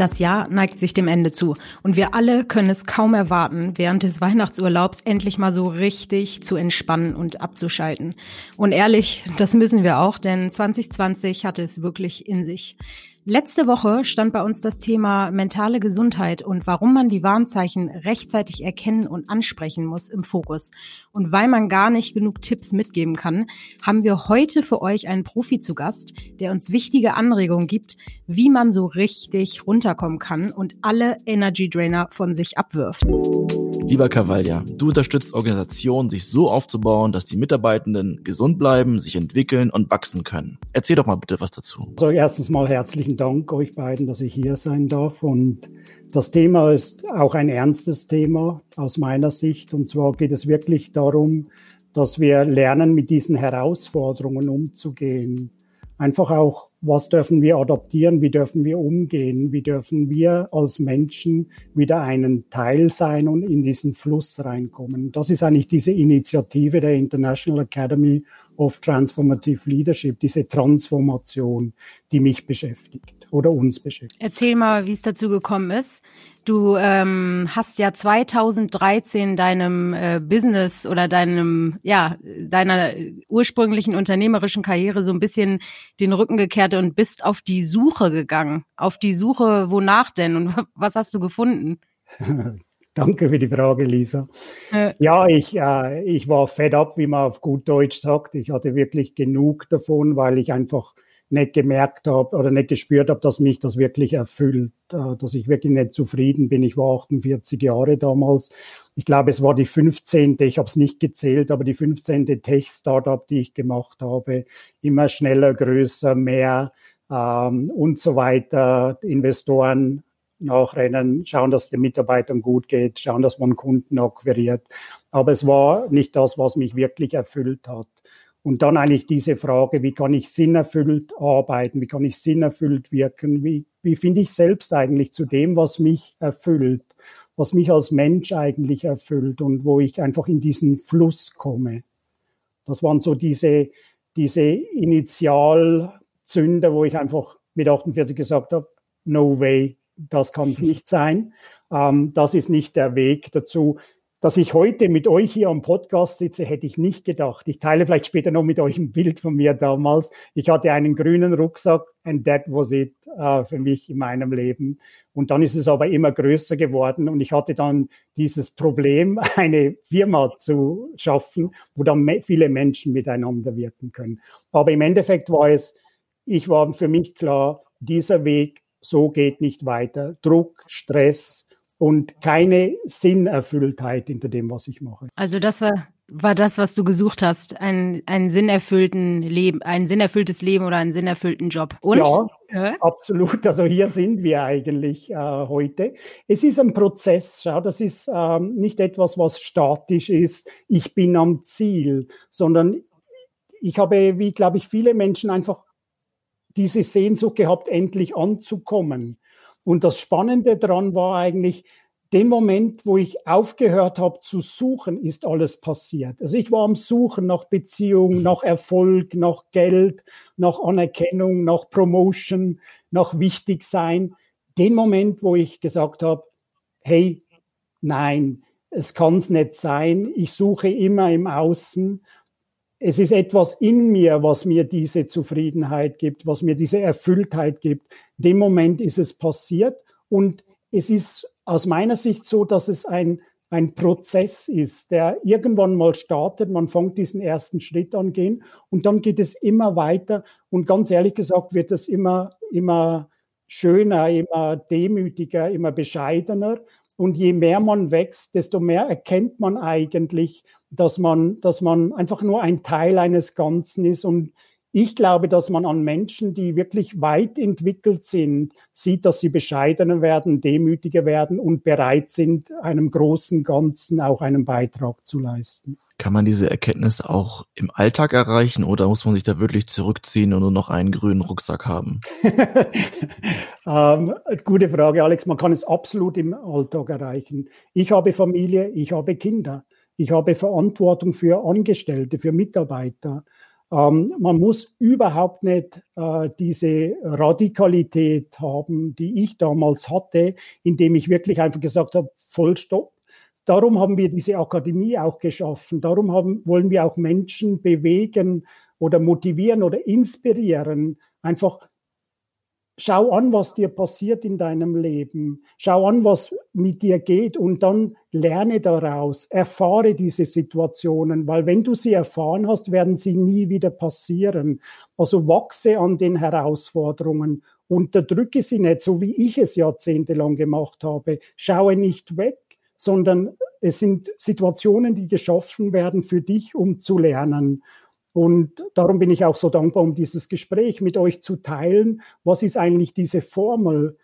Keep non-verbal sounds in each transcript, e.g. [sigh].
Das Jahr neigt sich dem Ende zu und wir alle können es kaum erwarten, während des Weihnachtsurlaubs endlich mal so richtig zu entspannen und abzuschalten. Und ehrlich, das müssen wir auch, denn 2020 hatte es wirklich in sich. Letzte Woche stand bei uns das Thema mentale Gesundheit und warum man die Warnzeichen rechtzeitig erkennen und ansprechen muss im Fokus. Und weil man gar nicht genug Tipps mitgeben kann, haben wir heute für euch einen Profi zu Gast, der uns wichtige Anregungen gibt, wie man so richtig runterkommen kann und alle Energy Drainer von sich abwirft. Lieber Cavaglia, du unterstützt Organisationen, sich so aufzubauen, dass die Mitarbeitenden gesund bleiben, sich entwickeln und wachsen können. Erzähl doch mal bitte was dazu. Also erstens mal herzlichen Dank euch beiden, dass ich hier sein darf. Und das Thema ist auch ein ernstes Thema aus meiner Sicht. Und zwar geht es wirklich darum, dass wir lernen, mit diesen Herausforderungen umzugehen. Einfach auch was dürfen wir adaptieren, wie dürfen wir umgehen, wie dürfen wir als Menschen wieder einen Teil sein und in diesen Fluss reinkommen. Das ist eigentlich diese Initiative der International Academy of Transformative Leadership, diese Transformation, die mich beschäftigt oder uns beschäftigt. Erzähl mal, wie es dazu gekommen ist. Du ähm, hast ja 2013 deinem äh, Business oder deinem ja deiner ursprünglichen unternehmerischen Karriere so ein bisschen den Rücken gekehrt und bist auf die Suche gegangen. Auf die Suche, wonach denn und [laughs] was hast du gefunden? [laughs] Danke für die Frage, Lisa. Äh. Ja, ich, äh, ich war fed up, wie man auf gut Deutsch sagt. Ich hatte wirklich genug davon, weil ich einfach nicht gemerkt habe oder nicht gespürt habe, dass mich das wirklich erfüllt, äh, dass ich wirklich nicht zufrieden bin. Ich war 48 Jahre damals. Ich glaube, es war die 15. Ich habe es nicht gezählt, aber die 15. Tech-Startup, die ich gemacht habe. Immer schneller, größer, mehr ähm, und so weiter. Investoren nachrennen, schauen, dass es den Mitarbeitern gut geht, schauen, dass man Kunden akquiriert. Aber es war nicht das, was mich wirklich erfüllt hat. Und dann eigentlich diese Frage, wie kann ich sinnerfüllt arbeiten, wie kann ich sinnerfüllt wirken, wie, wie finde ich selbst eigentlich zu dem, was mich erfüllt, was mich als Mensch eigentlich erfüllt und wo ich einfach in diesen Fluss komme. Das waren so diese, diese Initialzünder, wo ich einfach mit 48 gesagt habe, no way, das kann es nicht sein. Ähm, das ist nicht der Weg dazu. Dass ich heute mit euch hier am Podcast sitze, hätte ich nicht gedacht. Ich teile vielleicht später noch mit euch ein Bild von mir damals. Ich hatte einen grünen Rucksack and that was it uh, für mich in meinem Leben. Und dann ist es aber immer größer geworden und ich hatte dann dieses Problem, [laughs] eine Firma zu schaffen, wo dann viele Menschen miteinander wirken können. Aber im Endeffekt war es, ich war für mich klar, dieser Weg, so geht nicht weiter. Druck, Stress, und keine Sinnerfülltheit hinter dem, was ich mache. Also das war, war das, was du gesucht hast, ein, ein sinnerfüllten Leben, ein sinnerfülltes Leben oder einen sinnerfüllten Job. Und? Ja, ja, absolut. Also hier sind wir eigentlich äh, heute. Es ist ein Prozess. Schau, das ist ähm, nicht etwas, was statisch ist. Ich bin am Ziel, sondern ich habe, wie glaube ich, viele Menschen einfach diese Sehnsucht gehabt, endlich anzukommen. Und das Spannende daran war eigentlich, den Moment, wo ich aufgehört habe zu suchen, ist alles passiert. Also ich war am Suchen nach Beziehung, [laughs] nach Erfolg, nach Geld, nach Anerkennung, nach Promotion, nach Wichtigsein. Den Moment, wo ich gesagt habe, hey, nein, es kann es nicht sein. Ich suche immer im Außen. Es ist etwas in mir, was mir diese Zufriedenheit gibt, was mir diese Erfülltheit gibt dem Moment ist es passiert und es ist aus meiner Sicht so, dass es ein, ein Prozess ist, der irgendwann mal startet. Man fängt diesen ersten Schritt an gehen und dann geht es immer weiter. Und ganz ehrlich gesagt wird es immer, immer schöner, immer demütiger, immer bescheidener. Und je mehr man wächst, desto mehr erkennt man eigentlich, dass man, dass man einfach nur ein Teil eines Ganzen ist und ich glaube, dass man an Menschen, die wirklich weit entwickelt sind, sieht, dass sie bescheidener werden, demütiger werden und bereit sind, einem großen Ganzen auch einen Beitrag zu leisten. Kann man diese Erkenntnis auch im Alltag erreichen oder muss man sich da wirklich zurückziehen und nur noch einen grünen Rucksack haben? [laughs] ähm, gute Frage, Alex. Man kann es absolut im Alltag erreichen. Ich habe Familie, ich habe Kinder, ich habe Verantwortung für Angestellte, für Mitarbeiter. Ähm, man muss überhaupt nicht äh, diese Radikalität haben, die ich damals hatte, indem ich wirklich einfach gesagt habe, Vollstopp. Darum haben wir diese Akademie auch geschaffen. Darum haben, wollen wir auch Menschen bewegen oder motivieren oder inspirieren, einfach Schau an, was dir passiert in deinem Leben. Schau an, was mit dir geht und dann lerne daraus. Erfahre diese Situationen, weil wenn du sie erfahren hast, werden sie nie wieder passieren. Also wachse an den Herausforderungen. Unterdrücke sie nicht, so wie ich es jahrzehntelang gemacht habe. Schaue nicht weg, sondern es sind Situationen, die geschaffen werden für dich, um zu lernen. Und darum bin ich auch so dankbar, um dieses Gespräch mit euch zu teilen. Was ist eigentlich diese Formel,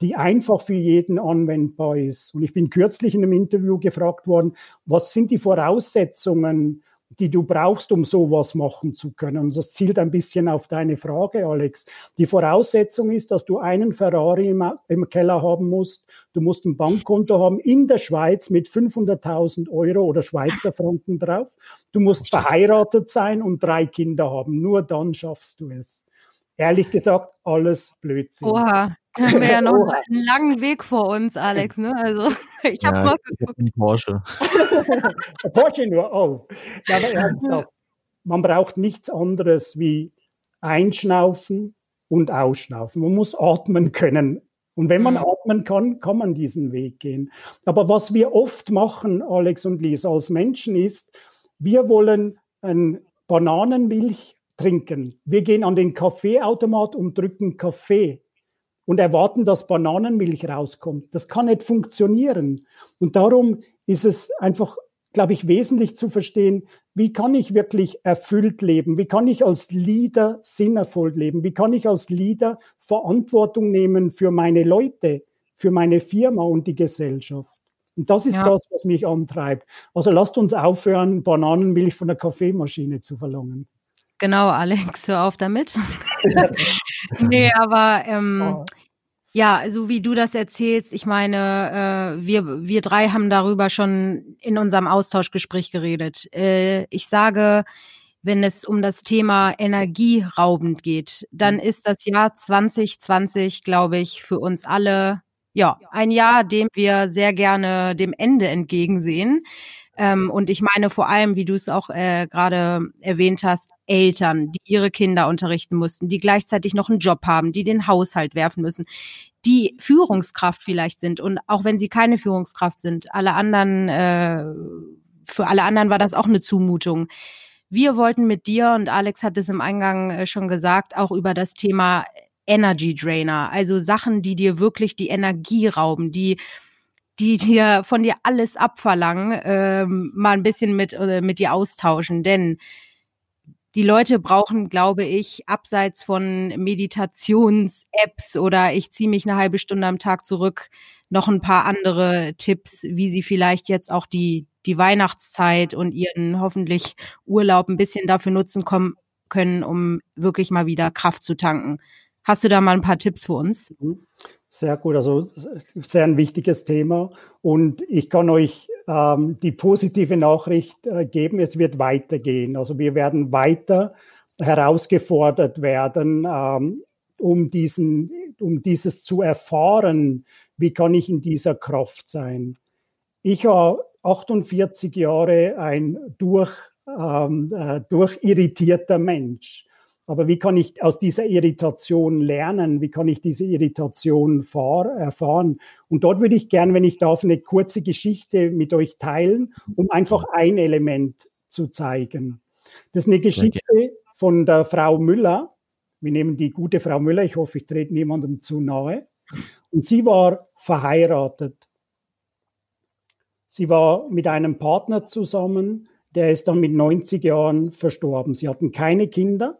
die einfach für jeden anwendbar ist? Und ich bin kürzlich in einem Interview gefragt worden, was sind die Voraussetzungen, die du brauchst, um sowas machen zu können. Und das zielt ein bisschen auf deine Frage, Alex. Die Voraussetzung ist, dass du einen Ferrari im, im Keller haben musst. Du musst ein Bankkonto haben in der Schweiz mit 500.000 Euro oder Schweizer Franken drauf. Du musst verheiratet sein und drei Kinder haben. Nur dann schaffst du es. Ehrlich gesagt, alles Blödsinn. Oha, da haben wir ja noch einen langen Weg vor uns, Alex. Ne? Also [laughs] ich habe ja, mal geguckt. Hab Porsche. [laughs] Porsche nur, oh. Ja, aber ernsthaft. Man braucht nichts anderes wie einschnaufen und ausschnaufen. Man muss atmen können. Und wenn man mhm. atmen kann, kann man diesen Weg gehen. Aber was wir oft machen, Alex und Lisa, als Menschen ist, wir wollen ein Bananenmilch trinken. Wir gehen an den Kaffeeautomat und drücken Kaffee und erwarten, dass Bananenmilch rauskommt. Das kann nicht funktionieren. Und darum ist es einfach, glaube ich, wesentlich zu verstehen, wie kann ich wirklich erfüllt leben? Wie kann ich als Leader sinnervoll leben? Wie kann ich als Leader Verantwortung nehmen für meine Leute, für meine Firma und die Gesellschaft? Und das ist ja. das, was mich antreibt. Also lasst uns aufhören, Bananenmilch von der Kaffeemaschine zu verlangen. Genau, Alex, hör auf damit. [laughs] nee, aber ähm, oh. ja, so wie du das erzählst, ich meine, äh, wir, wir drei haben darüber schon in unserem Austauschgespräch geredet. Äh, ich sage, wenn es um das Thema energieraubend geht, dann mhm. ist das Jahr 2020, glaube ich, für uns alle ja ein Jahr, dem wir sehr gerne dem Ende entgegensehen. Ähm, und ich meine vor allem, wie du es auch äh, gerade erwähnt hast, Eltern, die ihre Kinder unterrichten mussten, die gleichzeitig noch einen Job haben, die den Haushalt werfen müssen, die Führungskraft vielleicht sind und auch wenn sie keine Führungskraft sind, alle anderen, äh, für alle anderen war das auch eine Zumutung. Wir wollten mit dir, und Alex hat es im Eingang äh, schon gesagt, auch über das Thema Energy Drainer, also Sachen, die dir wirklich die Energie rauben, die die dir von dir alles abverlangen, ähm, mal ein bisschen mit, äh, mit dir austauschen. Denn die Leute brauchen, glaube ich, abseits von Meditations-Apps oder ich ziehe mich eine halbe Stunde am Tag zurück, noch ein paar andere Tipps, wie sie vielleicht jetzt auch die, die Weihnachtszeit und ihren hoffentlich Urlaub ein bisschen dafür nutzen kommen, können, um wirklich mal wieder Kraft zu tanken. Hast du da mal ein paar Tipps für uns? Sehr gut, also sehr ein wichtiges Thema. Und ich kann euch ähm, die positive Nachricht äh, geben, es wird weitergehen. Also wir werden weiter herausgefordert werden, ähm, um, diesen, um dieses zu erfahren, wie kann ich in dieser Kraft sein. Ich habe 48 Jahre ein durch, ähm, äh, durchirritierter Mensch. Aber wie kann ich aus dieser Irritation lernen? Wie kann ich diese Irritation erfahren? Und dort würde ich gerne, wenn ich darf, eine kurze Geschichte mit euch teilen, um einfach ein Element zu zeigen. Das ist eine Geschichte von der Frau Müller. Wir nehmen die gute Frau Müller. Ich hoffe, ich trete niemandem zu nahe. Und sie war verheiratet. Sie war mit einem Partner zusammen, der ist dann mit 90 Jahren verstorben. Sie hatten keine Kinder.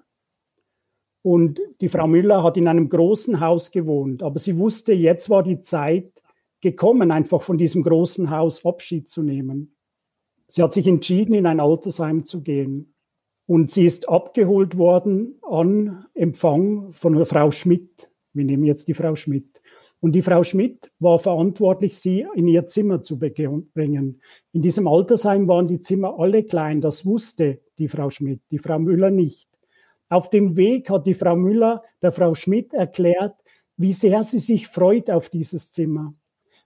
Und die Frau Müller hat in einem großen Haus gewohnt, aber sie wusste, jetzt war die Zeit gekommen, einfach von diesem großen Haus Abschied zu nehmen. Sie hat sich entschieden, in ein Altersheim zu gehen. Und sie ist abgeholt worden an Empfang von Frau Schmidt. Wir nehmen jetzt die Frau Schmidt. Und die Frau Schmidt war verantwortlich, sie in ihr Zimmer zu bringen. In diesem Altersheim waren die Zimmer alle klein, das wusste die Frau Schmidt, die Frau Müller nicht. Auf dem Weg hat die Frau Müller der Frau Schmidt erklärt, wie sehr sie sich freut auf dieses Zimmer,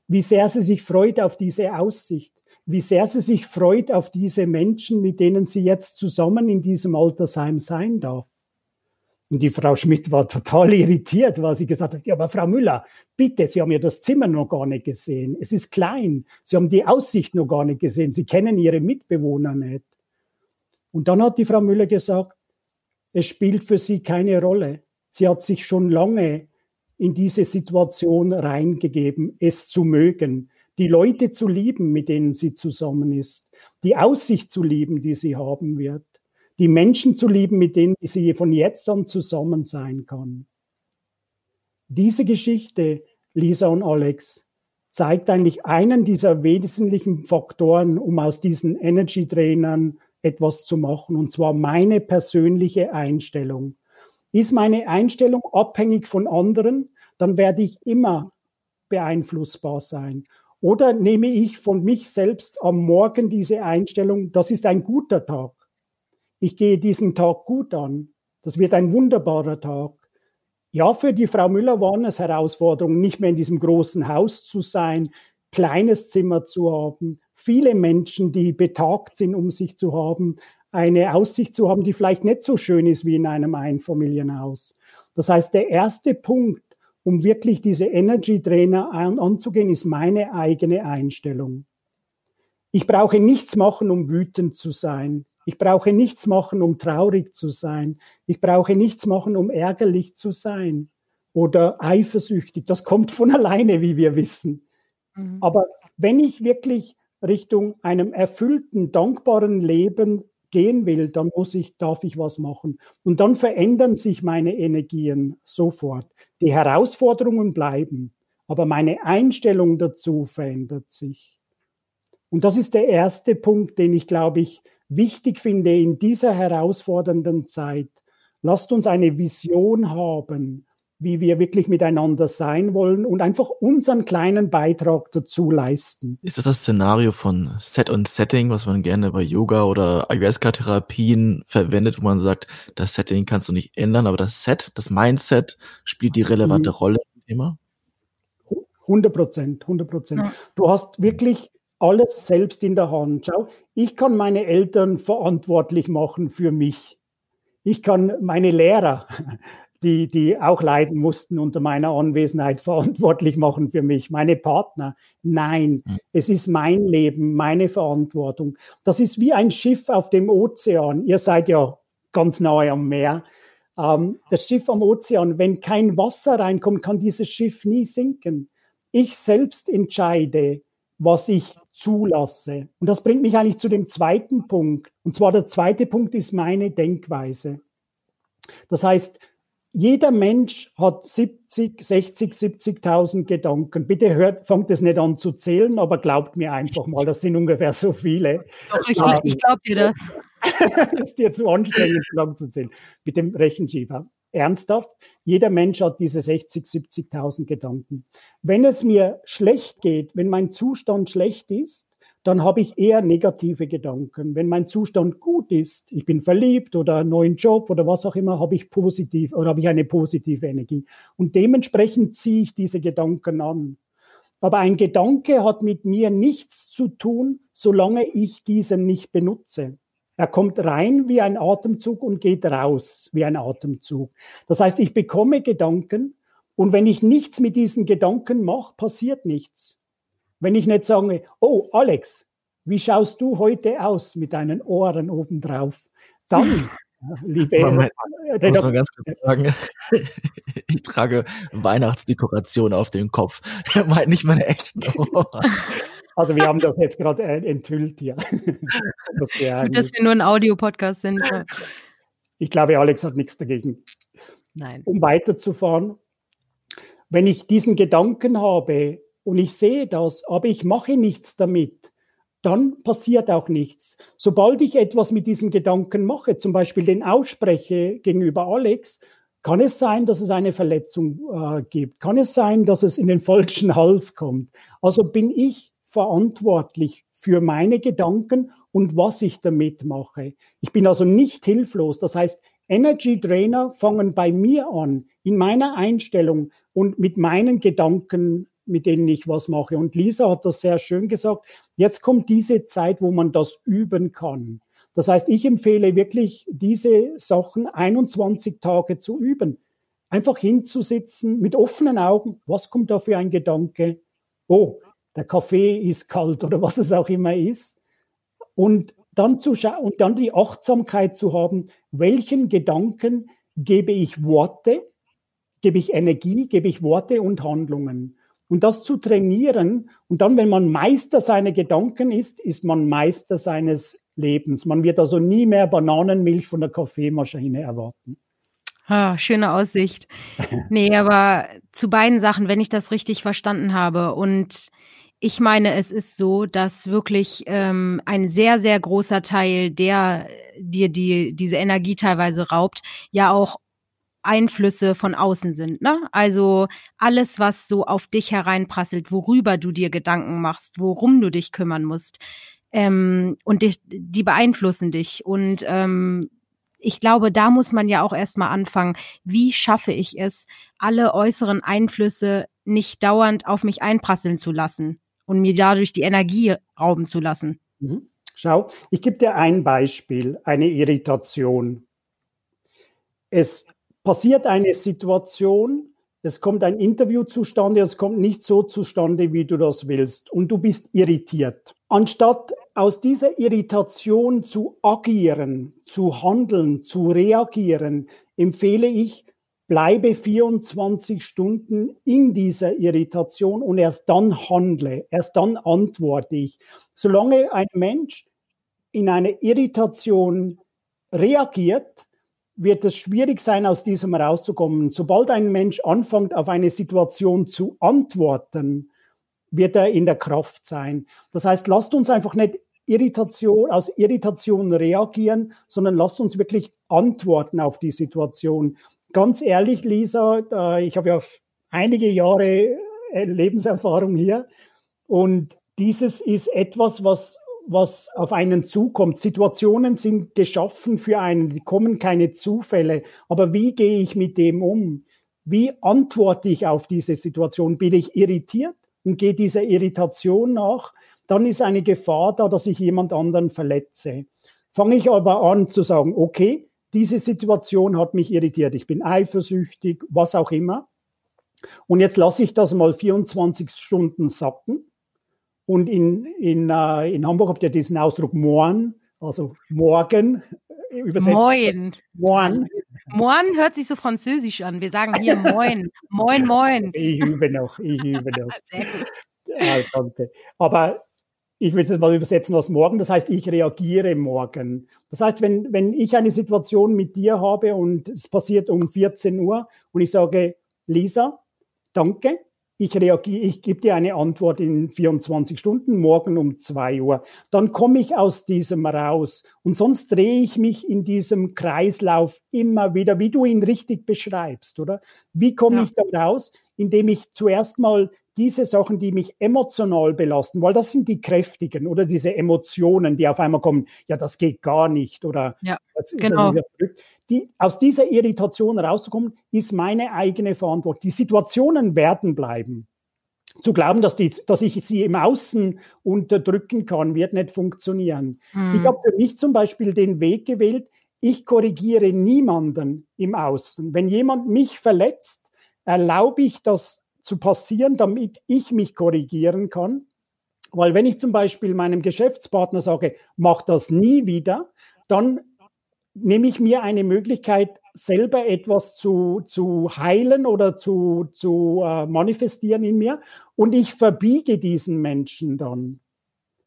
wie sehr sie sich freut auf diese Aussicht, wie sehr sie sich freut auf diese Menschen, mit denen sie jetzt zusammen in diesem Altersheim sein darf. Und die Frau Schmidt war total irritiert, weil sie gesagt hat, ja, aber Frau Müller, bitte, Sie haben ja das Zimmer noch gar nicht gesehen. Es ist klein. Sie haben die Aussicht noch gar nicht gesehen. Sie kennen Ihre Mitbewohner nicht. Und dann hat die Frau Müller gesagt, es spielt für sie keine Rolle. Sie hat sich schon lange in diese Situation reingegeben, es zu mögen, die Leute zu lieben, mit denen sie zusammen ist, die Aussicht zu lieben, die sie haben wird die Menschen zu lieben, mit denen sie von jetzt an zusammen sein kann. Diese Geschichte, Lisa und Alex, zeigt eigentlich einen dieser wesentlichen Faktoren, um aus diesen Energy-Trainern etwas zu machen, und zwar meine persönliche Einstellung. Ist meine Einstellung abhängig von anderen, dann werde ich immer beeinflussbar sein. Oder nehme ich von mich selbst am Morgen diese Einstellung, das ist ein guter Tag ich gehe diesen Tag gut an. Das wird ein wunderbarer Tag. Ja, für die Frau Müller waren es Herausforderungen, nicht mehr in diesem großen Haus zu sein, kleines Zimmer zu haben, viele Menschen, die betagt sind, um sich zu haben, eine Aussicht zu haben, die vielleicht nicht so schön ist wie in einem Einfamilienhaus. Das heißt, der erste Punkt, um wirklich diese Energy Trainer an, anzugehen, ist meine eigene Einstellung. Ich brauche nichts machen, um wütend zu sein. Ich brauche nichts machen, um traurig zu sein. Ich brauche nichts machen, um ärgerlich zu sein oder eifersüchtig. Das kommt von alleine, wie wir wissen. Mhm. Aber wenn ich wirklich Richtung einem erfüllten, dankbaren Leben gehen will, dann muss ich, darf ich was machen. Und dann verändern sich meine Energien sofort. Die Herausforderungen bleiben, aber meine Einstellung dazu verändert sich. Und das ist der erste Punkt, den ich, glaube ich, wichtig finde in dieser herausfordernden Zeit. Lasst uns eine Vision haben, wie wir wirklich miteinander sein wollen und einfach unseren kleinen Beitrag dazu leisten. Ist das das Szenario von Set und Setting, was man gerne bei Yoga oder Ayahuasca-Therapien verwendet, wo man sagt, das Setting kannst du nicht ändern, aber das Set, das Mindset spielt die relevante mhm. Rolle immer? 100 Prozent, 100 Prozent. Ja. Du hast wirklich alles selbst in der Hand. Schau, ich kann meine Eltern verantwortlich machen für mich. Ich kann meine Lehrer, die, die auch leiden mussten unter meiner Anwesenheit, [laughs] verantwortlich machen für mich. Meine Partner. Nein, mhm. es ist mein Leben, meine Verantwortung. Das ist wie ein Schiff auf dem Ozean. Ihr seid ja ganz nahe am Meer. Ähm, das Schiff am Ozean, wenn kein Wasser reinkommt, kann dieses Schiff nie sinken. Ich selbst entscheide, was ich zulasse. Und das bringt mich eigentlich zu dem zweiten Punkt. Und zwar der zweite Punkt ist meine Denkweise. Das heißt, jeder Mensch hat 70, 60, 70.000 Gedanken. Bitte hört, fangt es nicht an zu zählen, aber glaubt mir einfach mal, das sind ungefähr so viele. Doch, ich, ähm, ich glaube dir das. das [laughs] ist dir zu anstrengend, lang zu zählen. Mit dem Rechenschieber ernsthaft. Jeder Mensch hat diese 60, 70.000 Gedanken. Wenn es mir schlecht geht, wenn mein Zustand schlecht ist, dann habe ich eher negative Gedanken. Wenn mein Zustand gut ist, ich bin verliebt oder einen neuen Job oder was auch immer, habe ich positiv oder habe ich eine positive Energie. Und dementsprechend ziehe ich diese Gedanken an. Aber ein Gedanke hat mit mir nichts zu tun, solange ich diesen nicht benutze. Er kommt rein wie ein Atemzug und geht raus wie ein Atemzug. Das heißt, ich bekomme Gedanken und wenn ich nichts mit diesen Gedanken mache, passiert nichts. Wenn ich nicht sage, oh Alex, wie schaust du heute aus mit deinen Ohren obendrauf? Dann, [laughs] liebe Moment, muss man ganz kurz sagen, [laughs] ich trage Weihnachtsdekoration auf dem Kopf. [laughs] Er meint nicht meine echten Ohren. Also wir haben das jetzt gerade äh, enthüllt hier. das Gut, dass wir nur ein Audiopodcast sind. Ich glaube, Alex hat nichts dagegen. Nein. Um weiterzufahren, wenn ich diesen Gedanken habe und ich sehe das, aber ich mache nichts damit, dann passiert auch nichts. Sobald ich etwas mit diesem Gedanken mache, zum Beispiel den ausspreche gegenüber Alex, kann es sein, dass es eine Verletzung äh, gibt? Kann es sein, dass es in den falschen [laughs] Hals kommt? Also bin ich verantwortlich für meine Gedanken und was ich damit mache. Ich bin also nicht hilflos. Das heißt, Energy Trainer fangen bei mir an, in meiner Einstellung und mit meinen Gedanken, mit denen ich was mache. Und Lisa hat das sehr schön gesagt. Jetzt kommt diese Zeit, wo man das üben kann. Das heißt, ich empfehle wirklich, diese Sachen 21 Tage zu üben. Einfach hinzusitzen mit offenen Augen. Was kommt da für ein Gedanke? Oh, der Kaffee ist kalt oder was es auch immer ist. Und dann zu und dann die Achtsamkeit zu haben, welchen Gedanken gebe ich Worte, gebe ich Energie, gebe ich Worte und Handlungen. Und das zu trainieren und dann, wenn man Meister seiner Gedanken ist, ist man Meister seines Lebens. Man wird also nie mehr Bananenmilch von der Kaffeemaschine erwarten. Ah, schöne Aussicht. [laughs] Nee, aber zu beiden Sachen, wenn ich das richtig verstanden habe. Und ich meine, es ist so, dass wirklich ähm, ein sehr, sehr großer Teil, der dir die, diese Energie teilweise raubt, ja auch Einflüsse von außen sind. Ne? Also alles, was so auf dich hereinprasselt, worüber du dir Gedanken machst, worum du dich kümmern musst. Ähm, und die, die beeinflussen dich. Und ähm, ich glaube, da muss man ja auch erstmal anfangen, wie schaffe ich es, alle äußeren Einflüsse nicht dauernd auf mich einprasseln zu lassen und mir dadurch die Energie rauben zu lassen. Mhm. Schau, ich gebe dir ein Beispiel, eine Irritation. Es passiert eine Situation, es kommt ein Interview zustande, es kommt nicht so zustande, wie du das willst und du bist irritiert. Anstatt aus dieser Irritation zu agieren, zu handeln, zu reagieren, empfehle ich, bleibe 24 Stunden in dieser Irritation und erst dann handle, erst dann antworte ich. Solange ein Mensch in eine Irritation reagiert, wird es schwierig sein, aus diesem rauszukommen. Sobald ein Mensch anfängt, auf eine Situation zu antworten, wird er in der Kraft sein. Das heißt, lasst uns einfach nicht Irritation, aus Irritation reagieren, sondern lasst uns wirklich antworten auf die Situation. Ganz ehrlich, Lisa, ich habe ja einige Jahre äh, Lebenserfahrung hier und dieses ist etwas, was was auf einen zukommt. Situationen sind geschaffen für einen, die kommen keine Zufälle. Aber wie gehe ich mit dem um? Wie antworte ich auf diese Situation? Bin ich irritiert und gehe dieser Irritation nach? Dann ist eine Gefahr da, dass ich jemand anderen verletze. Fange ich aber an zu sagen, okay, diese Situation hat mich irritiert. Ich bin eifersüchtig, was auch immer. Und jetzt lasse ich das mal 24 Stunden sacken und in, in, uh, in Hamburg habt ihr diesen Ausdruck morgen, also morgen. Äh, übersetzt. Moin. Moin. Moin hört sich so französisch an. Wir sagen hier moin. [laughs] moin, moin. Ich übe noch, ich übe noch. [laughs] Sehr gut. Danke. Aber ich will es jetzt mal übersetzen als morgen. Das heißt, ich reagiere morgen. Das heißt, wenn, wenn ich eine Situation mit dir habe und es passiert um 14 Uhr und ich sage, Lisa, danke, ich reagiere, ich gebe dir eine Antwort in 24 Stunden, morgen um zwei Uhr. Dann komme ich aus diesem raus. Und sonst drehe ich mich in diesem Kreislauf immer wieder, wie du ihn richtig beschreibst, oder? Wie komme ja. ich da raus? Indem ich zuerst mal diese Sachen, die mich emotional belasten, weil das sind die kräftigen oder diese Emotionen, die auf einmal kommen, ja, das geht gar nicht oder ja, genau. Die, aus dieser Irritation rauszukommen, ist meine eigene Verantwortung. Die Situationen werden bleiben. Zu glauben, dass, die, dass ich sie im Außen unterdrücken kann, wird nicht funktionieren. Hm. Ich habe für mich zum Beispiel den Weg gewählt, ich korrigiere niemanden im Außen. Wenn jemand mich verletzt, erlaube ich das zu passieren, damit ich mich korrigieren kann. Weil wenn ich zum Beispiel meinem Geschäftspartner sage, mach das nie wieder, dann nehme ich mir eine Möglichkeit, selber etwas zu, zu heilen oder zu, zu äh, manifestieren in mir und ich verbiege diesen Menschen dann.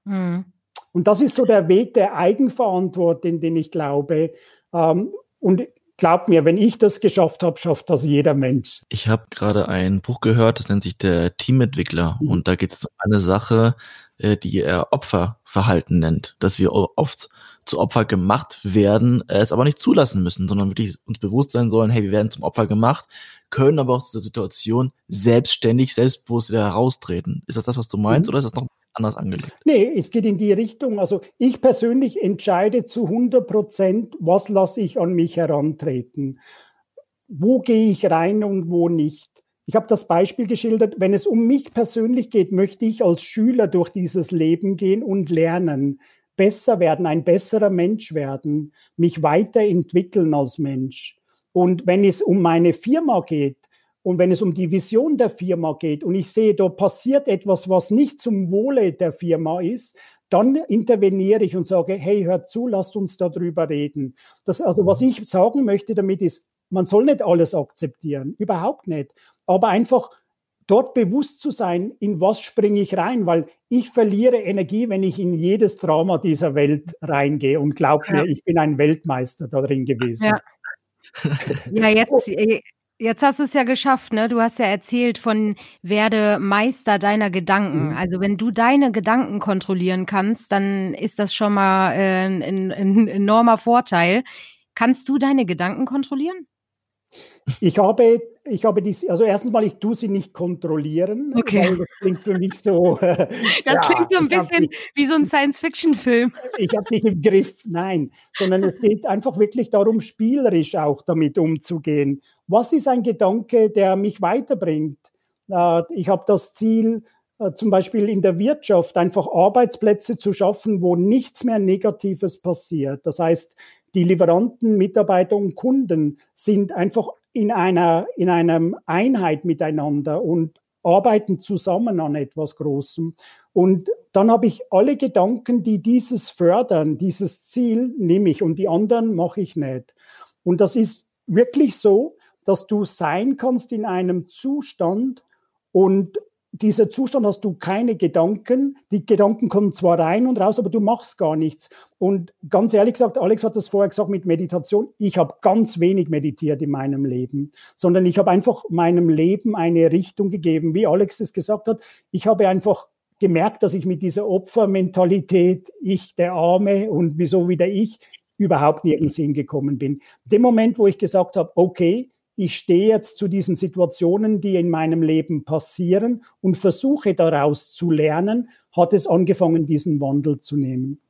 Mhm. Und das ist so der Weg der Eigenverantwortung, den ich glaube. Ähm, und glaub mir, wenn ich das geschafft habe, schafft das jeder Mensch. Ich habe gerade ein Buch gehört, das nennt sich der Teamentwickler. Mhm. Und da geht es um eine Sache, äh, die er Opferverhalten nennt, dass wir oft zu Opfer gemacht werden, es aber nicht zulassen müssen, sondern wirklich uns bewusst sein sollen, hey, wir werden zum Opfer gemacht, können aber aus dieser Situation selbstständig, selbstbewusst wieder heraustreten. Ist das das, was du meinst, mhm. oder ist das noch anders angelegt? Nee, es geht in die Richtung. Also ich persönlich entscheide zu 100 Prozent, was lasse ich an mich herantreten. Wo gehe ich rein und wo nicht. Ich habe das Beispiel geschildert, wenn es um mich persönlich geht, möchte ich als Schüler durch dieses Leben gehen und lernen, besser werden, ein besserer Mensch werden, mich weiterentwickeln als Mensch. Und wenn es um meine Firma geht und wenn es um die Vision der Firma geht und ich sehe, da passiert etwas, was nicht zum Wohle der Firma ist, dann interveniere ich und sage, hey, hört zu, lasst uns darüber reden. Das, also was ich sagen möchte damit ist, man soll nicht alles akzeptieren, überhaupt nicht aber einfach dort bewusst zu sein, in was springe ich rein, weil ich verliere Energie, wenn ich in jedes Drama dieser Welt reingehe und glaub ja. mir, ich bin ein Weltmeister darin gewesen. Ja, ja jetzt, [laughs] äh, jetzt hast du es ja geschafft, ne? Du hast ja erzählt von werde Meister deiner Gedanken. Mhm. Also wenn du deine Gedanken kontrollieren kannst, dann ist das schon mal äh, ein, ein enormer Vorteil. Kannst du deine Gedanken kontrollieren? Ich habe, ich habe dies, also erstens mal, ich tue sie nicht kontrollieren. Okay. das klingt für mich so. [laughs] das ja, klingt so ein bisschen nicht, wie so ein Science-Fiction-Film. Ich habe dich im Griff, nein, sondern es geht einfach wirklich darum, spielerisch auch damit umzugehen. Was ist ein Gedanke, der mich weiterbringt? Äh, ich habe das Ziel, äh, zum Beispiel in der Wirtschaft einfach Arbeitsplätze zu schaffen, wo nichts mehr Negatives passiert. Das heißt, die Lieferanten, Mitarbeiter und Kunden sind einfach in einer, in einer Einheit miteinander und arbeiten zusammen an etwas Großem. Und dann habe ich alle Gedanken, die dieses fördern, dieses Ziel nehme ich und die anderen mache ich nicht. Und das ist wirklich so, dass du sein kannst in einem Zustand und dieser Zustand hast du keine Gedanken. Die Gedanken kommen zwar rein und raus, aber du machst gar nichts. Und ganz ehrlich gesagt, Alex hat das vorher gesagt mit Meditation. Ich habe ganz wenig meditiert in meinem Leben, sondern ich habe einfach meinem Leben eine Richtung gegeben. Wie Alex es gesagt hat, ich habe einfach gemerkt, dass ich mit dieser Opfermentalität, ich der Arme und wieso wieder ich, überhaupt nirgends hingekommen bin. Dem Moment, wo ich gesagt habe, okay, ich stehe jetzt zu diesen Situationen, die in meinem Leben passieren und versuche daraus zu lernen, hat es angefangen, diesen Wandel zu nehmen.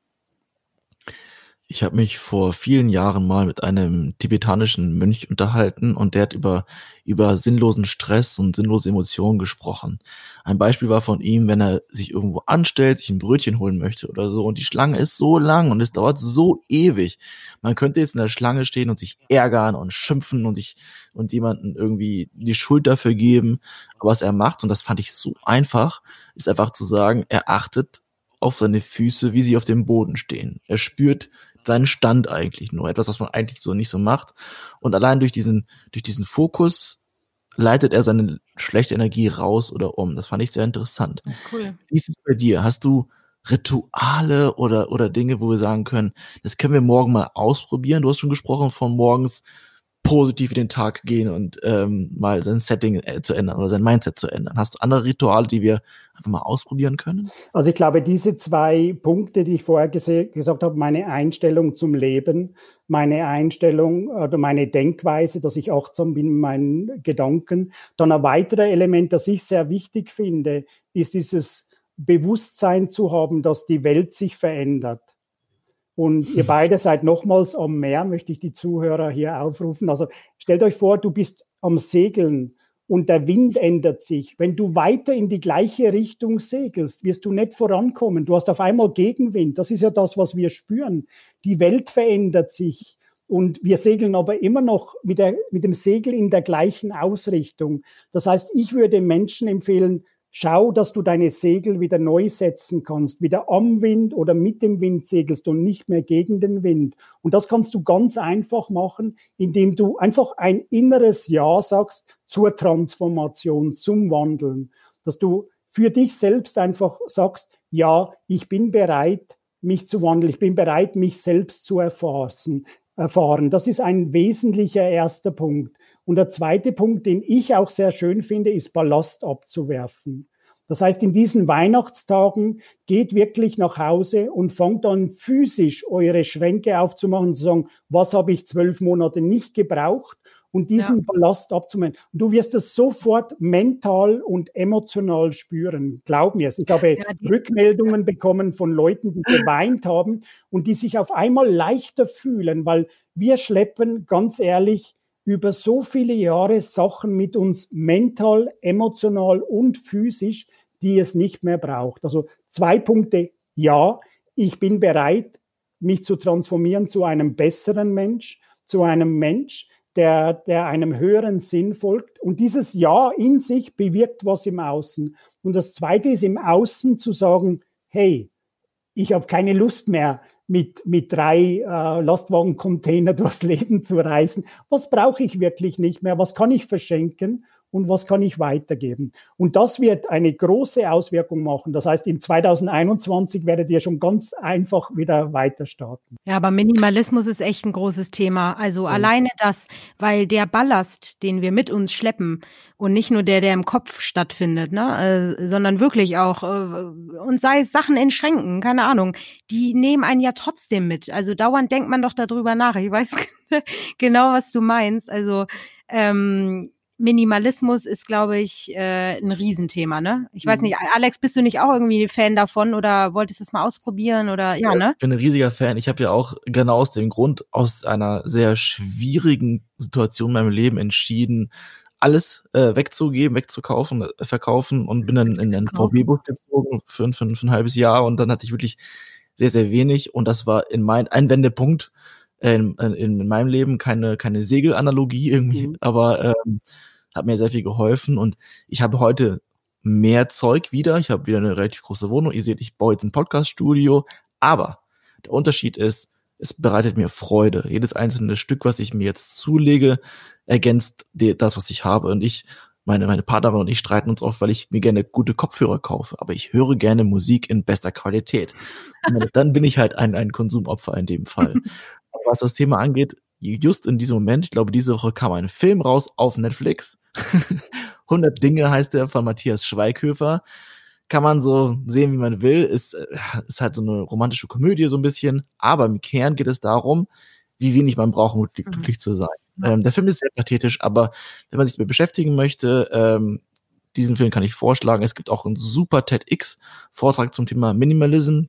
Ich habe mich vor vielen Jahren mal mit einem tibetanischen Mönch unterhalten und der hat über, über sinnlosen Stress und sinnlose Emotionen gesprochen. Ein Beispiel war von ihm, wenn er sich irgendwo anstellt, sich ein Brötchen holen möchte oder so und die Schlange ist so lang und es dauert so ewig. Man könnte jetzt in der Schlange stehen und sich ärgern und schimpfen und sich und jemanden irgendwie die Schuld dafür geben. Aber was er macht, und das fand ich so einfach, ist einfach zu sagen, er achtet auf seine Füße, wie sie auf dem Boden stehen. Er spürt seinen Stand eigentlich nur. Etwas, was man eigentlich so nicht so macht. Und allein durch diesen, durch diesen Fokus leitet er seine schlechte Energie raus oder um. Das fand ich sehr interessant. Cool. Wie ist es bei dir? Hast du Rituale oder, oder Dinge, wo wir sagen können, das können wir morgen mal ausprobieren? Du hast schon gesprochen von morgens positiv in den Tag gehen und ähm, mal sein Setting äh, zu ändern oder sein Mindset zu ändern. Hast du andere Rituale, die wir einfach mal ausprobieren können? Also ich glaube, diese zwei Punkte, die ich vorher gesagt habe, meine Einstellung zum Leben, meine Einstellung oder meine Denkweise, dass ich achtsam bin mit meinen Gedanken. Dann ein weiteres Element, das ich sehr wichtig finde, ist dieses Bewusstsein zu haben, dass die Welt sich verändert. Und ihr [laughs] beide seid nochmals am Meer, möchte ich die Zuhörer hier aufrufen. Also stellt euch vor, du bist am Segeln und der Wind ändert sich. Wenn du weiter in die gleiche Richtung segelst, wirst du nicht vorankommen. Du hast auf einmal Gegenwind. Das ist ja das, was wir spüren. Die Welt verändert sich. Und wir segeln aber immer noch mit, der, mit dem Segel in der gleichen Ausrichtung. Das heißt, ich würde Menschen empfehlen, Schau, dass du deine Segel wieder neu setzen kannst, wieder am Wind oder mit dem Wind segelst und nicht mehr gegen den Wind. Und das kannst du ganz einfach machen, indem du einfach ein inneres Ja sagst zur Transformation, zum Wandeln. Dass du für dich selbst einfach sagst, ja, ich bin bereit, mich zu wandeln. Ich bin bereit, mich selbst zu erfassen, erfahren. Das ist ein wesentlicher erster Punkt. Und der zweite Punkt, den ich auch sehr schön finde, ist Ballast abzuwerfen. Das heißt, in diesen Weihnachtstagen geht wirklich nach Hause und fangt an physisch eure Schränke aufzumachen und zu sagen, was habe ich zwölf Monate nicht gebraucht und diesen ja. Ballast abzumelden. Und du wirst es sofort mental und emotional spüren. Glaub mir es. Ich habe ja, Rückmeldungen bekommen von Leuten, die geweint haben und die sich auf einmal leichter fühlen, weil wir schleppen ganz ehrlich über so viele Jahre Sachen mit uns mental, emotional und physisch, die es nicht mehr braucht. Also zwei Punkte. Ja, ich bin bereit, mich zu transformieren zu einem besseren Mensch, zu einem Mensch, der, der einem höheren Sinn folgt. Und dieses Ja in sich bewirkt was im Außen. Und das Zweite ist im Außen zu sagen, hey, ich habe keine Lust mehr, mit, mit drei äh, Lastwagencontainer [laughs] durchs Leben zu reisen. Was brauche ich wirklich nicht mehr? Was kann ich verschenken? Und was kann ich weitergeben. Und das wird eine große Auswirkung machen. Das heißt, in 2021 werdet ihr schon ganz einfach wieder weiter starten. Ja, aber Minimalismus ist echt ein großes Thema. Also ja. alleine das, weil der Ballast, den wir mit uns schleppen und nicht nur der, der im Kopf stattfindet, ne, äh, sondern wirklich auch, äh, und sei es Sachen in Schränken, keine Ahnung, die nehmen einen ja trotzdem mit. Also dauernd denkt man doch darüber nach. Ich weiß [laughs] genau, was du meinst. Also ähm, Minimalismus ist, glaube ich, äh, ein Riesenthema, ne? Ich weiß mhm. nicht, Alex, bist du nicht auch irgendwie Fan davon oder wolltest du es mal ausprobieren oder ja, ne? Ich bin ein riesiger Fan. Ich habe ja auch genau aus dem Grund aus einer sehr schwierigen Situation in meinem Leben entschieden, alles äh, wegzugeben, wegzukaufen, äh, verkaufen und bin dann in einen VW-Bus gezogen für, für, für ein halbes Jahr und dann hatte ich wirklich sehr, sehr wenig und das war in mein ein Wendepunkt in, in, in meinem Leben keine, keine Segelanalogie irgendwie, mhm. aber ähm, hat mir sehr viel geholfen und ich habe heute mehr Zeug wieder. Ich habe wieder eine relativ große Wohnung. Ihr seht, ich baue jetzt ein Podcast-Studio, aber der Unterschied ist, es bereitet mir Freude. Jedes einzelne Stück, was ich mir jetzt zulege, ergänzt das, was ich habe. Und ich, meine, meine Partnerin und ich streiten uns oft, weil ich mir gerne gute Kopfhörer kaufe. Aber ich höre gerne Musik in bester Qualität. Und dann bin ich halt ein, ein Konsumopfer in dem Fall. [laughs] was das Thema angeht, just in diesem Moment, ich glaube, diese Woche kam ein Film raus auf Netflix. [laughs] 100 Dinge heißt der von Matthias Schweighöfer. Kann man so sehen, wie man will. Ist, äh, ist halt so eine romantische Komödie so ein bisschen. Aber im Kern geht es darum, wie wenig man braucht, um glücklich mhm. zu sein. Ähm, der Film ist sehr pathetisch, aber wenn man sich damit beschäftigen möchte, ähm, diesen Film kann ich vorschlagen. Es gibt auch einen super TEDx-Vortrag zum Thema Minimalism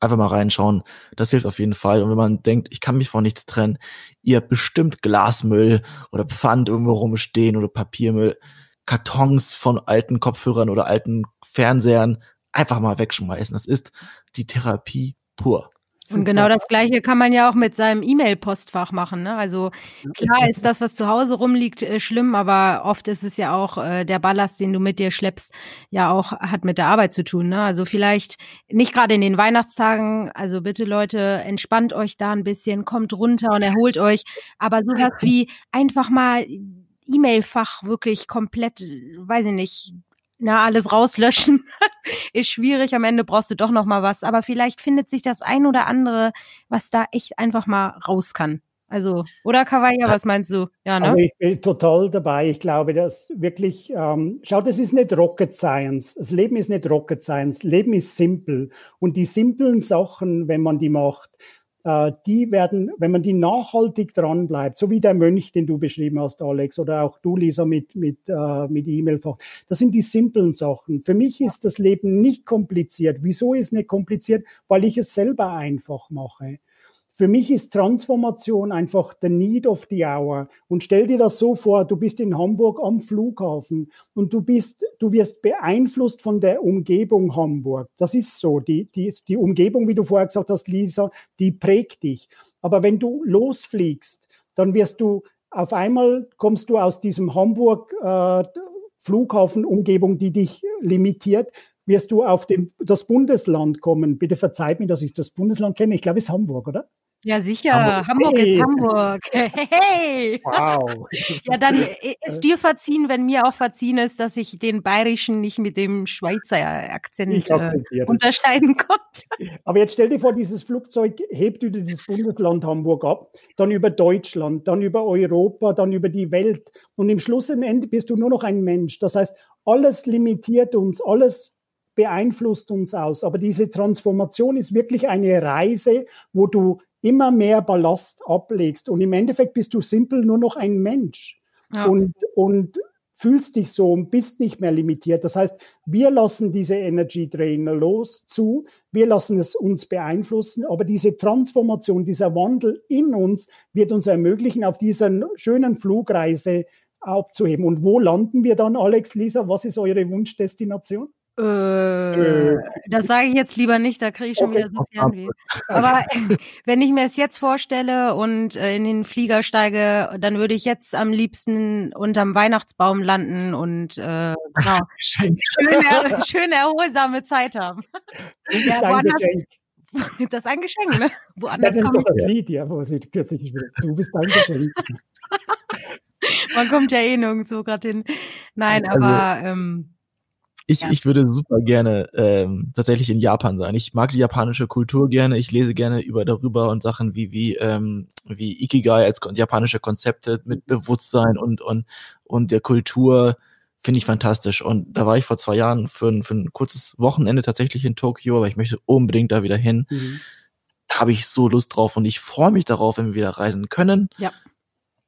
einfach mal reinschauen. Das hilft auf jeden Fall. Und wenn man denkt, ich kann mich von nichts trennen, ihr habt bestimmt Glasmüll oder Pfand irgendwo rumstehen oder Papiermüll, Kartons von alten Kopfhörern oder alten Fernsehern einfach mal wegschmeißen. Das ist die Therapie pur. Super. Und genau das Gleiche kann man ja auch mit seinem E-Mail-Postfach machen. Ne? Also klar ist das, was zu Hause rumliegt, äh, schlimm, aber oft ist es ja auch äh, der Ballast, den du mit dir schleppst, ja auch hat mit der Arbeit zu tun. Ne? Also vielleicht nicht gerade in den Weihnachtstagen. Also bitte Leute, entspannt euch da ein bisschen, kommt runter und erholt euch. Aber sowas [laughs] wie einfach mal E-Mail-Fach wirklich komplett, weiß ich nicht, na, alles rauslöschen [laughs] ist schwierig. Am Ende brauchst du doch noch mal was. Aber vielleicht findet sich das ein oder andere, was da echt einfach mal raus kann. Also, oder Kawaya, was meinst du? Ja, ne? Also ich bin total dabei. Ich glaube, dass wirklich, ähm, schau, das ist nicht Rocket Science. Das Leben ist nicht Rocket Science. Leben ist simpel. Und die simplen Sachen, wenn man die macht, die werden, wenn man die nachhaltig dran bleibt, so wie der Mönch, den du beschrieben hast, Alex, oder auch du, Lisa, mit, mit, äh, mit E-Mail-Fach, das sind die simplen Sachen. Für mich ist das Leben nicht kompliziert. Wieso ist nicht kompliziert? Weil ich es selber einfach mache. Für mich ist Transformation einfach the need of the hour. Und stell dir das so vor, du bist in Hamburg am Flughafen und du bist, du wirst beeinflusst von der Umgebung Hamburg. Das ist so. Die, die, die Umgebung, wie du vorher gesagt hast, Lisa, die prägt dich. Aber wenn du losfliegst, dann wirst du auf einmal kommst du aus diesem Hamburg äh, Flughafenumgebung, die dich limitiert, wirst du auf dem, das Bundesland kommen. Bitte verzeiht mir, dass ich das Bundesland kenne. Ich glaube, es ist Hamburg, oder? Ja, sicher. Hamburg, Hamburg hey. ist Hamburg. [laughs] Hey. Wow. Ja, dann ist dir verziehen, wenn mir auch verziehen ist, dass ich den bayerischen nicht mit dem Schweizer Akzent äh, unterscheiden [laughs] konnte. Aber jetzt stell dir vor, dieses Flugzeug hebt über dieses Bundesland Hamburg ab, dann über Deutschland, dann über Europa, dann über die Welt. Und im Schluss im Ende bist du nur noch ein Mensch. Das heißt, alles limitiert uns, alles beeinflusst uns aus. Aber diese Transformation ist wirklich eine Reise, wo du immer mehr Ballast ablegst. Und im Endeffekt bist du simpel nur noch ein Mensch. Ja. Und, und fühlst dich so und bist nicht mehr limitiert. Das heißt, wir lassen diese Energy Trainer los zu, wir lassen es uns beeinflussen, aber diese Transformation, dieser Wandel in uns wird uns ermöglichen, auf dieser schönen Flugreise abzuheben. Und wo landen wir dann, Alex, Lisa? Was ist eure Wunschdestination? Äh, äh, das sage ich jetzt lieber nicht, da kriege ich schon wieder so Fernweh. Aber [laughs] wenn ich mir es jetzt vorstelle und äh, in den Flieger steige, dann würde ich jetzt am liebsten unterm Weihnachtsbaum landen und äh, genau, [laughs] schöne, schöne, erholsame Zeit haben. [laughs] Das ist ja, ein Geschenk. Das ist ein Geschenk, ne? Woanders das ist doch das Lied, ja, wo sie kürzlich Du bist ein Geschenk. Man kommt ja eh nirgendwo gerade hin. Nein, also, aber ähm, ich, ja. ich würde super gerne ähm, tatsächlich in Japan sein. Ich mag die japanische Kultur gerne. Ich lese gerne über darüber und Sachen wie wie ähm, wie Ikigai als japanische Konzepte mit Bewusstsein und und und der Kultur finde ich fantastisch. Und da war ich vor zwei Jahren für ein, für ein kurzes Wochenende tatsächlich in Tokio, aber ich möchte unbedingt da wieder hin. Mhm. Da habe ich so Lust drauf und ich freue mich darauf, wenn wir wieder reisen können. Ja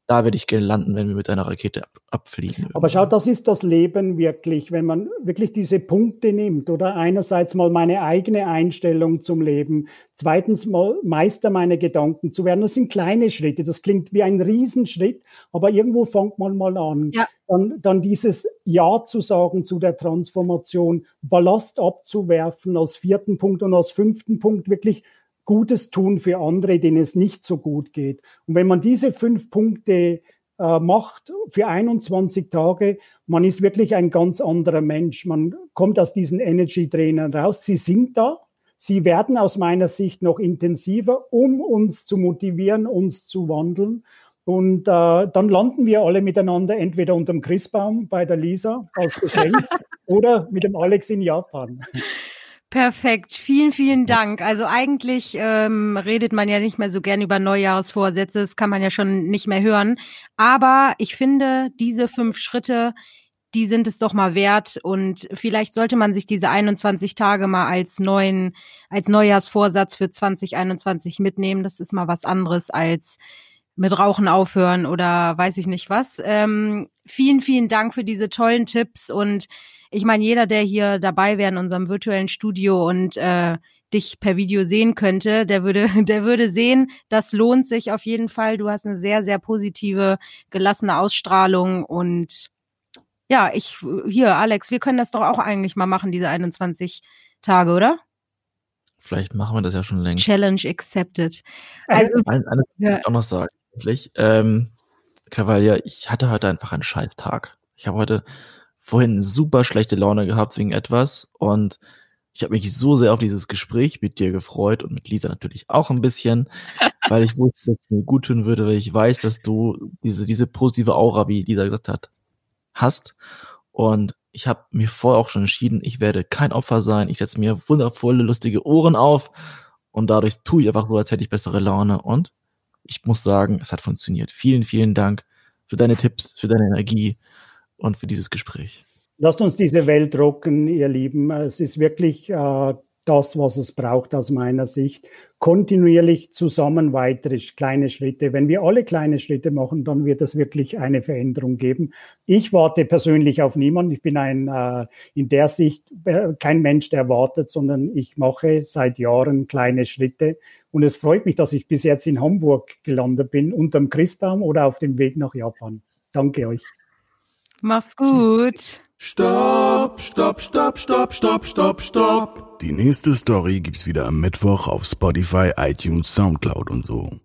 da werde ich gerne landen, wenn wir mit einer Rakete ab, abfliegen. Aber schau, das ist das Leben wirklich, wenn man wirklich diese Punkte nimmt oder einerseits mal meine eigene Einstellung zum Leben, zweitens mal Meister meiner Gedanken zu werden. Das sind kleine Schritte, das klingt wie ein Riesenschritt, aber irgendwo fängt man mal an. Ja. Dann, dann dieses Ja zu sagen zu der Transformation, Ballast abzuwerfen als vierten Punkt und als fünften Punkt wirklich Gutes tun für andere, denen es nicht so gut geht. Und wenn man diese fünf Punkte äh, macht für 21 Tage, man ist wirklich ein ganz anderer Mensch. Man kommt aus diesen Energy-Trainern raus. Sie sind da. Sie werden aus meiner Sicht noch intensiver, um uns zu motivieren, uns zu wandeln. Und äh, dann landen wir alle miteinander entweder unterm Christbaum bei der Lisa als Geschenk [laughs] oder mit dem Alex in Japan. Perfekt, vielen, vielen Dank. Also eigentlich ähm, redet man ja nicht mehr so gern über Neujahrsvorsätze, das kann man ja schon nicht mehr hören. Aber ich finde, diese fünf Schritte, die sind es doch mal wert. Und vielleicht sollte man sich diese 21 Tage mal als neuen, als Neujahrsvorsatz für 2021 mitnehmen. Das ist mal was anderes als mit Rauchen aufhören oder weiß ich nicht was. Ähm, vielen, vielen Dank für diese tollen Tipps und ich meine, jeder, der hier dabei wäre in unserem virtuellen Studio und äh, dich per Video sehen könnte, der würde, [laughs] der würde sehen, das lohnt sich auf jeden Fall. Du hast eine sehr, sehr positive, gelassene Ausstrahlung und ja, ich, hier, Alex, wir können das doch auch eigentlich mal machen, diese 21 Tage, oder? Vielleicht machen wir das ja schon längst. Challenge accepted. Also, eine, eine ja. ich auch noch sagen, wirklich. Ähm, Cavalier, ich hatte heute einfach einen scheiß Tag. Ich habe heute vorhin super schlechte Laune gehabt wegen etwas und ich habe mich so sehr auf dieses Gespräch mit dir gefreut und mit Lisa natürlich auch ein bisschen, [laughs] weil ich wusste, dass es mir gut tun würde, weil ich weiß, dass du diese, diese positive Aura, wie Lisa gesagt hat, hast. Und ich habe mir vorher auch schon entschieden, ich werde kein Opfer sein. Ich setze mir wundervolle, lustige Ohren auf und dadurch tue ich einfach so, als hätte ich bessere Laune. Und ich muss sagen, es hat funktioniert. Vielen, vielen Dank für deine Tipps, für deine Energie und für dieses Gespräch. Lasst uns diese Welt rocken, ihr Lieben. Es ist wirklich äh, das, was es braucht aus meiner Sicht. Kontinuierlich zusammen weitere kleine Schritte. Wenn wir alle kleine Schritte machen, dann wird es wirklich eine Veränderung geben. Ich warte persönlich auf niemanden. Ich bin ein äh, in der Sicht äh, kein Mensch, der wartet, sondern ich mache seit Jahren kleine Schritte. Und es freut mich, dass ich bis jetzt in Hamburg gelandet bin, unterm Christbaum oder auf dem Weg nach Japan. Danke euch. Mach's gut. Stopp, stopp, stopp, stopp, stopp, stopp, stopp. Die nächste Story gibt's wieder am Mittwoch auf Spotify, iTunes, Soundcloud und so.